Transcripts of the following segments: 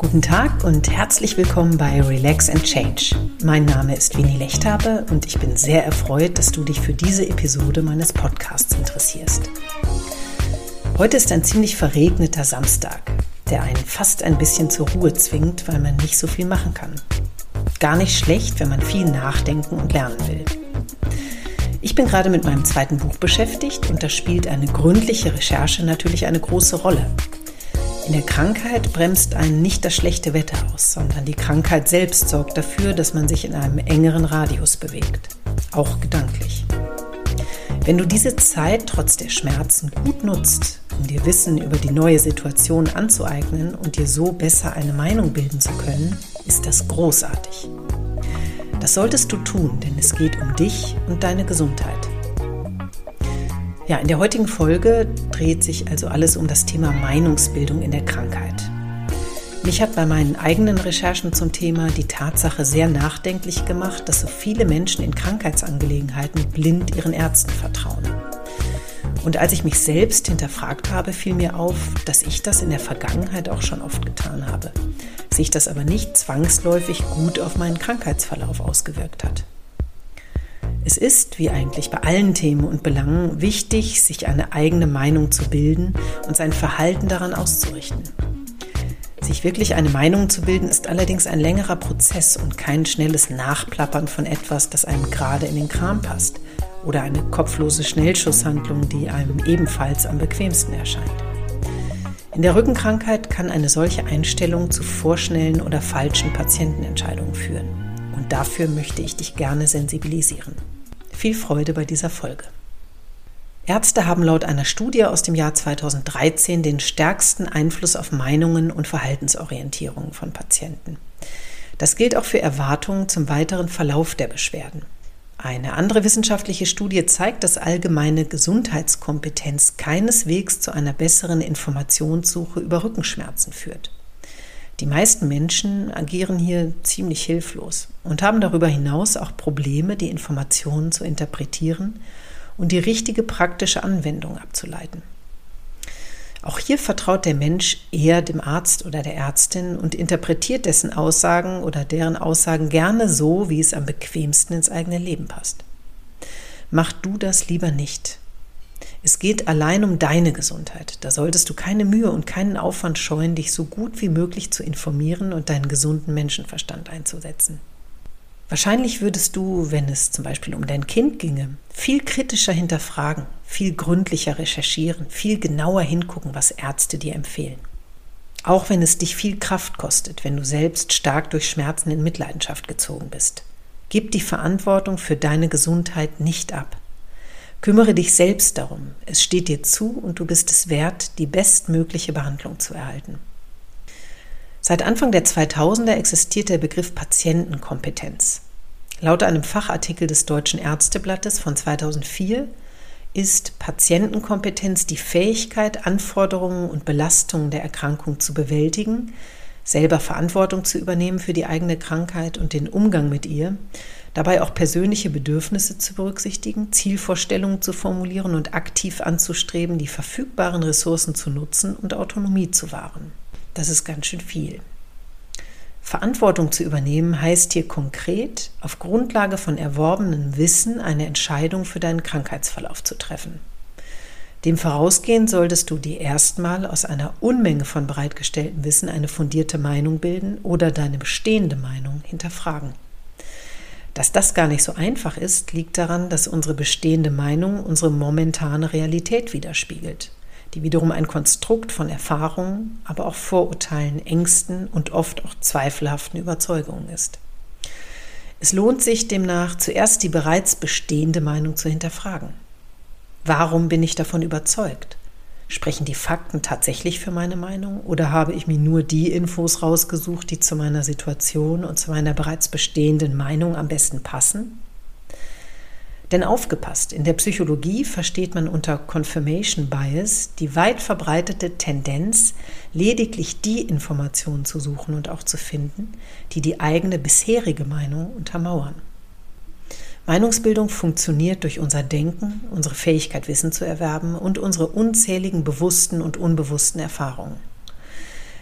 Guten Tag und herzlich willkommen bei Relax and Change. Mein Name ist Winnie Lechthabe und ich bin sehr erfreut, dass du dich für diese Episode meines Podcasts interessierst. Heute ist ein ziemlich verregneter Samstag, der einen fast ein bisschen zur Ruhe zwingt, weil man nicht so viel machen kann. Gar nicht schlecht, wenn man viel nachdenken und lernen will. Ich bin gerade mit meinem zweiten Buch beschäftigt und da spielt eine gründliche Recherche natürlich eine große Rolle. In der Krankheit bremst einen nicht das schlechte Wetter aus, sondern die Krankheit selbst sorgt dafür, dass man sich in einem engeren Radius bewegt, auch gedanklich. Wenn du diese Zeit trotz der Schmerzen gut nutzt, um dir Wissen über die neue Situation anzueignen und dir so besser eine Meinung bilden zu können, ist das großartig. Das solltest du tun, denn es geht um dich und deine Gesundheit. Ja, in der heutigen Folge dreht sich also alles um das Thema Meinungsbildung in der Krankheit. Mich hat bei meinen eigenen Recherchen zum Thema die Tatsache sehr nachdenklich gemacht, dass so viele Menschen in Krankheitsangelegenheiten blind ihren Ärzten vertrauen. Und als ich mich selbst hinterfragt habe, fiel mir auf, dass ich das in der Vergangenheit auch schon oft getan habe, sich das aber nicht zwangsläufig gut auf meinen Krankheitsverlauf ausgewirkt hat. Es ist, wie eigentlich bei allen Themen und Belangen, wichtig, sich eine eigene Meinung zu bilden und sein Verhalten daran auszurichten. Sich wirklich eine Meinung zu bilden, ist allerdings ein längerer Prozess und kein schnelles Nachplappern von etwas, das einem gerade in den Kram passt oder eine kopflose Schnellschusshandlung, die einem ebenfalls am bequemsten erscheint. In der Rückenkrankheit kann eine solche Einstellung zu vorschnellen oder falschen Patientenentscheidungen führen. Und dafür möchte ich dich gerne sensibilisieren. Viel Freude bei dieser Folge. Ärzte haben laut einer Studie aus dem Jahr 2013 den stärksten Einfluss auf Meinungen und Verhaltensorientierungen von Patienten. Das gilt auch für Erwartungen zum weiteren Verlauf der Beschwerden. Eine andere wissenschaftliche Studie zeigt, dass allgemeine Gesundheitskompetenz keineswegs zu einer besseren Informationssuche über Rückenschmerzen führt. Die meisten Menschen agieren hier ziemlich hilflos und haben darüber hinaus auch Probleme, die Informationen zu interpretieren und die richtige praktische Anwendung abzuleiten. Auch hier vertraut der Mensch eher dem Arzt oder der Ärztin und interpretiert dessen Aussagen oder deren Aussagen gerne so, wie es am bequemsten ins eigene Leben passt. Mach du das lieber nicht. Es geht allein um deine Gesundheit. Da solltest du keine Mühe und keinen Aufwand scheuen, dich so gut wie möglich zu informieren und deinen gesunden Menschenverstand einzusetzen. Wahrscheinlich würdest du, wenn es zum Beispiel um dein Kind ginge, viel kritischer hinterfragen, viel gründlicher recherchieren, viel genauer hingucken, was Ärzte dir empfehlen. Auch wenn es dich viel Kraft kostet, wenn du selbst stark durch Schmerzen in Mitleidenschaft gezogen bist. Gib die Verantwortung für deine Gesundheit nicht ab. Kümmere dich selbst darum. Es steht dir zu und du bist es wert, die bestmögliche Behandlung zu erhalten. Seit Anfang der 2000er existiert der Begriff Patientenkompetenz. Laut einem Fachartikel des Deutschen Ärzteblattes von 2004 ist Patientenkompetenz die Fähigkeit, Anforderungen und Belastungen der Erkrankung zu bewältigen, selber Verantwortung zu übernehmen für die eigene Krankheit und den Umgang mit ihr dabei auch persönliche Bedürfnisse zu berücksichtigen, Zielvorstellungen zu formulieren und aktiv anzustreben, die verfügbaren Ressourcen zu nutzen und Autonomie zu wahren. Das ist ganz schön viel. Verantwortung zu übernehmen heißt hier konkret, auf Grundlage von erworbenem Wissen eine Entscheidung für deinen Krankheitsverlauf zu treffen. Dem vorausgehend solltest du dir erstmal aus einer Unmenge von bereitgestelltem Wissen eine fundierte Meinung bilden oder deine bestehende Meinung hinterfragen. Dass das gar nicht so einfach ist, liegt daran, dass unsere bestehende Meinung unsere momentane Realität widerspiegelt, die wiederum ein Konstrukt von Erfahrungen, aber auch Vorurteilen, Ängsten und oft auch zweifelhaften Überzeugungen ist. Es lohnt sich demnach zuerst die bereits bestehende Meinung zu hinterfragen. Warum bin ich davon überzeugt? Sprechen die Fakten tatsächlich für meine Meinung oder habe ich mir nur die Infos rausgesucht, die zu meiner Situation und zu meiner bereits bestehenden Meinung am besten passen? Denn aufgepasst, in der Psychologie versteht man unter Confirmation Bias die weit verbreitete Tendenz, lediglich die Informationen zu suchen und auch zu finden, die die eigene bisherige Meinung untermauern. Meinungsbildung funktioniert durch unser Denken, unsere Fähigkeit, Wissen zu erwerben und unsere unzähligen bewussten und unbewussten Erfahrungen.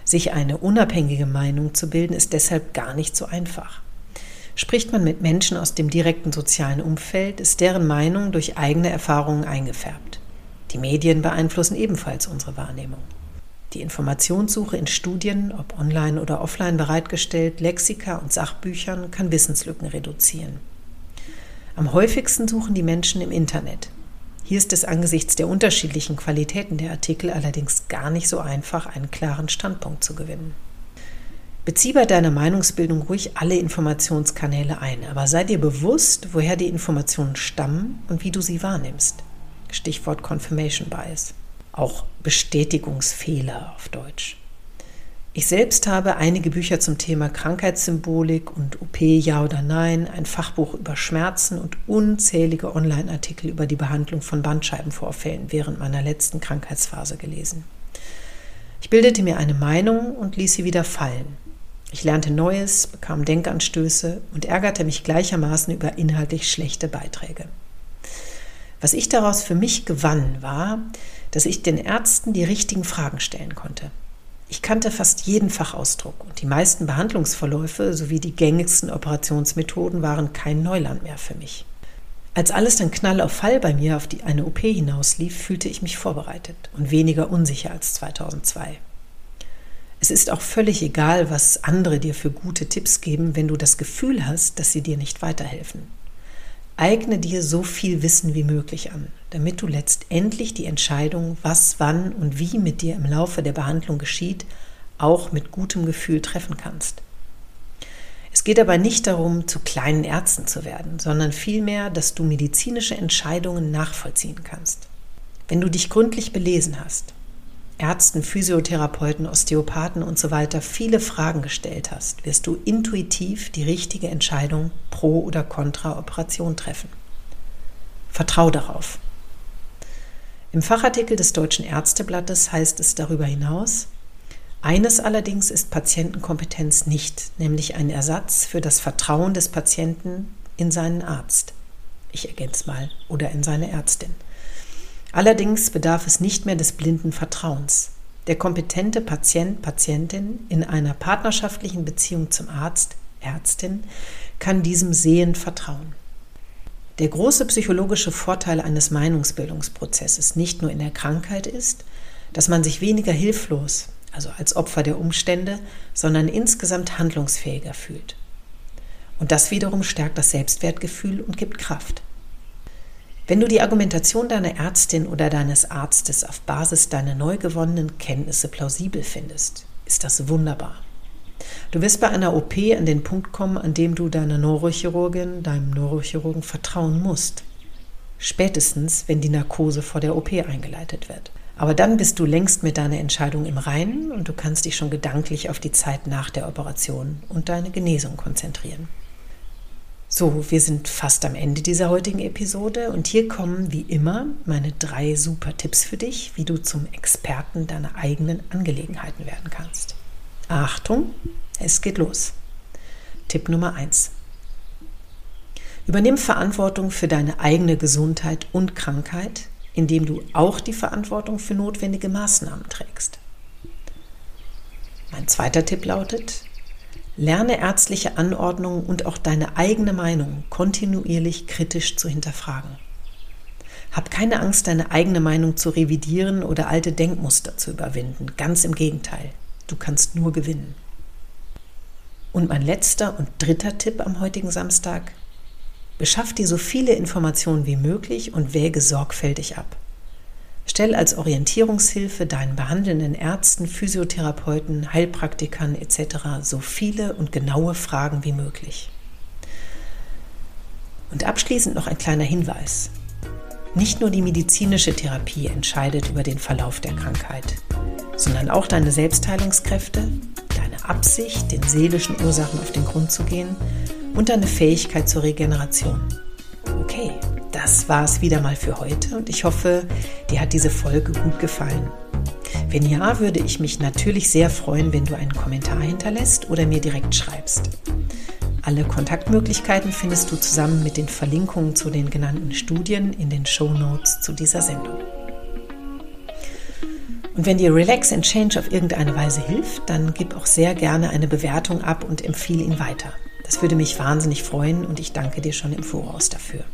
Sich eine unabhängige Meinung zu bilden, ist deshalb gar nicht so einfach. Spricht man mit Menschen aus dem direkten sozialen Umfeld, ist deren Meinung durch eigene Erfahrungen eingefärbt. Die Medien beeinflussen ebenfalls unsere Wahrnehmung. Die Informationssuche in Studien, ob online oder offline bereitgestellt, Lexika und Sachbüchern kann Wissenslücken reduzieren. Am häufigsten suchen die Menschen im Internet. Hier ist es angesichts der unterschiedlichen Qualitäten der Artikel allerdings gar nicht so einfach, einen klaren Standpunkt zu gewinnen. Bezieh bei deiner Meinungsbildung ruhig alle Informationskanäle ein, aber sei dir bewusst, woher die Informationen stammen und wie du sie wahrnimmst. Stichwort Confirmation Bias. Auch Bestätigungsfehler auf Deutsch. Ich selbst habe einige Bücher zum Thema Krankheitssymbolik und OP Ja oder Nein, ein Fachbuch über Schmerzen und unzählige Online-Artikel über die Behandlung von Bandscheibenvorfällen während meiner letzten Krankheitsphase gelesen. Ich bildete mir eine Meinung und ließ sie wieder fallen. Ich lernte Neues, bekam Denkanstöße und ärgerte mich gleichermaßen über inhaltlich schlechte Beiträge. Was ich daraus für mich gewann, war, dass ich den Ärzten die richtigen Fragen stellen konnte. Ich kannte fast jeden Fachausdruck und die meisten Behandlungsverläufe sowie die gängigsten Operationsmethoden waren kein Neuland mehr für mich. Als alles dann knall auf Fall bei mir auf die, eine OP hinauslief, fühlte ich mich vorbereitet und weniger unsicher als 2002. Es ist auch völlig egal, was andere dir für gute Tipps geben, wenn du das Gefühl hast, dass sie dir nicht weiterhelfen. Eigne dir so viel Wissen wie möglich an, damit du letztendlich die Entscheidung, was, wann und wie mit dir im Laufe der Behandlung geschieht, auch mit gutem Gefühl treffen kannst. Es geht aber nicht darum, zu kleinen Ärzten zu werden, sondern vielmehr, dass du medizinische Entscheidungen nachvollziehen kannst. Wenn du dich gründlich belesen hast, Ärzten, Physiotherapeuten, Osteopathen und so weiter viele Fragen gestellt hast, wirst du intuitiv die richtige Entscheidung pro oder contra Operation treffen. Vertrau darauf. Im Fachartikel des Deutschen Ärzteblattes heißt es darüber hinaus, eines allerdings ist Patientenkompetenz nicht, nämlich ein Ersatz für das Vertrauen des Patienten in seinen Arzt. Ich ergänze mal, oder in seine Ärztin. Allerdings bedarf es nicht mehr des blinden Vertrauens. Der kompetente Patient, Patientin in einer partnerschaftlichen Beziehung zum Arzt, Ärztin kann diesem sehend vertrauen. Der große psychologische Vorteil eines Meinungsbildungsprozesses nicht nur in der Krankheit ist, dass man sich weniger hilflos, also als Opfer der Umstände, sondern insgesamt handlungsfähiger fühlt. Und das wiederum stärkt das Selbstwertgefühl und gibt Kraft. Wenn du die Argumentation deiner Ärztin oder deines Arztes auf Basis deiner neu gewonnenen Kenntnisse plausibel findest, ist das wunderbar. Du wirst bei einer OP an den Punkt kommen, an dem du deiner Neurochirurgin, deinem Neurochirurgen vertrauen musst. Spätestens, wenn die Narkose vor der OP eingeleitet wird. Aber dann bist du längst mit deiner Entscheidung im Reinen und du kannst dich schon gedanklich auf die Zeit nach der Operation und deine Genesung konzentrieren. So, wir sind fast am Ende dieser heutigen Episode und hier kommen wie immer meine drei super Tipps für dich, wie du zum Experten deiner eigenen Angelegenheiten werden kannst. Achtung, es geht los. Tipp Nummer 1. Übernimm Verantwortung für deine eigene Gesundheit und Krankheit, indem du auch die Verantwortung für notwendige Maßnahmen trägst. Mein zweiter Tipp lautet, Lerne ärztliche Anordnungen und auch deine eigene Meinung kontinuierlich kritisch zu hinterfragen. Hab keine Angst, deine eigene Meinung zu revidieren oder alte Denkmuster zu überwinden. Ganz im Gegenteil, du kannst nur gewinnen. Und mein letzter und dritter Tipp am heutigen Samstag. Beschaff dir so viele Informationen wie möglich und wäge sorgfältig ab. Stell als Orientierungshilfe deinen behandelnden Ärzten, Physiotherapeuten, Heilpraktikern etc. so viele und genaue Fragen wie möglich. Und abschließend noch ein kleiner Hinweis. Nicht nur die medizinische Therapie entscheidet über den Verlauf der Krankheit, sondern auch deine Selbstheilungskräfte, deine Absicht, den seelischen Ursachen auf den Grund zu gehen und deine Fähigkeit zur Regeneration. Okay, das war es wieder mal für heute und ich hoffe, dir hat diese Folge gut gefallen. Wenn ja, würde ich mich natürlich sehr freuen, wenn du einen Kommentar hinterlässt oder mir direkt schreibst. Alle Kontaktmöglichkeiten findest du zusammen mit den Verlinkungen zu den genannten Studien in den Show Notes zu dieser Sendung. Und wenn dir Relax and Change auf irgendeine Weise hilft, dann gib auch sehr gerne eine Bewertung ab und empfehle ihn weiter. Das würde mich wahnsinnig freuen und ich danke dir schon im Voraus dafür.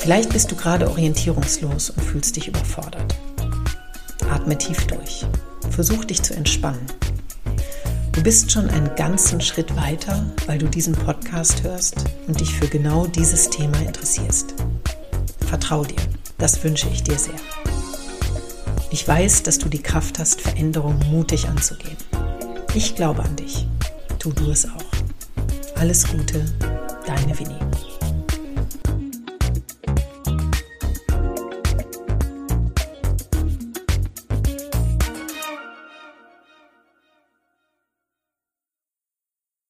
Vielleicht bist du gerade orientierungslos und fühlst dich überfordert. Atme tief durch. Versuch dich zu entspannen. Du bist schon einen ganzen Schritt weiter, weil du diesen Podcast hörst und dich für genau dieses Thema interessierst. Vertrau dir. Das wünsche ich dir sehr. Ich weiß, dass du die Kraft hast, Veränderungen mutig anzugehen. Ich glaube an dich. Tu du es auch. Alles Gute, deine Winnie.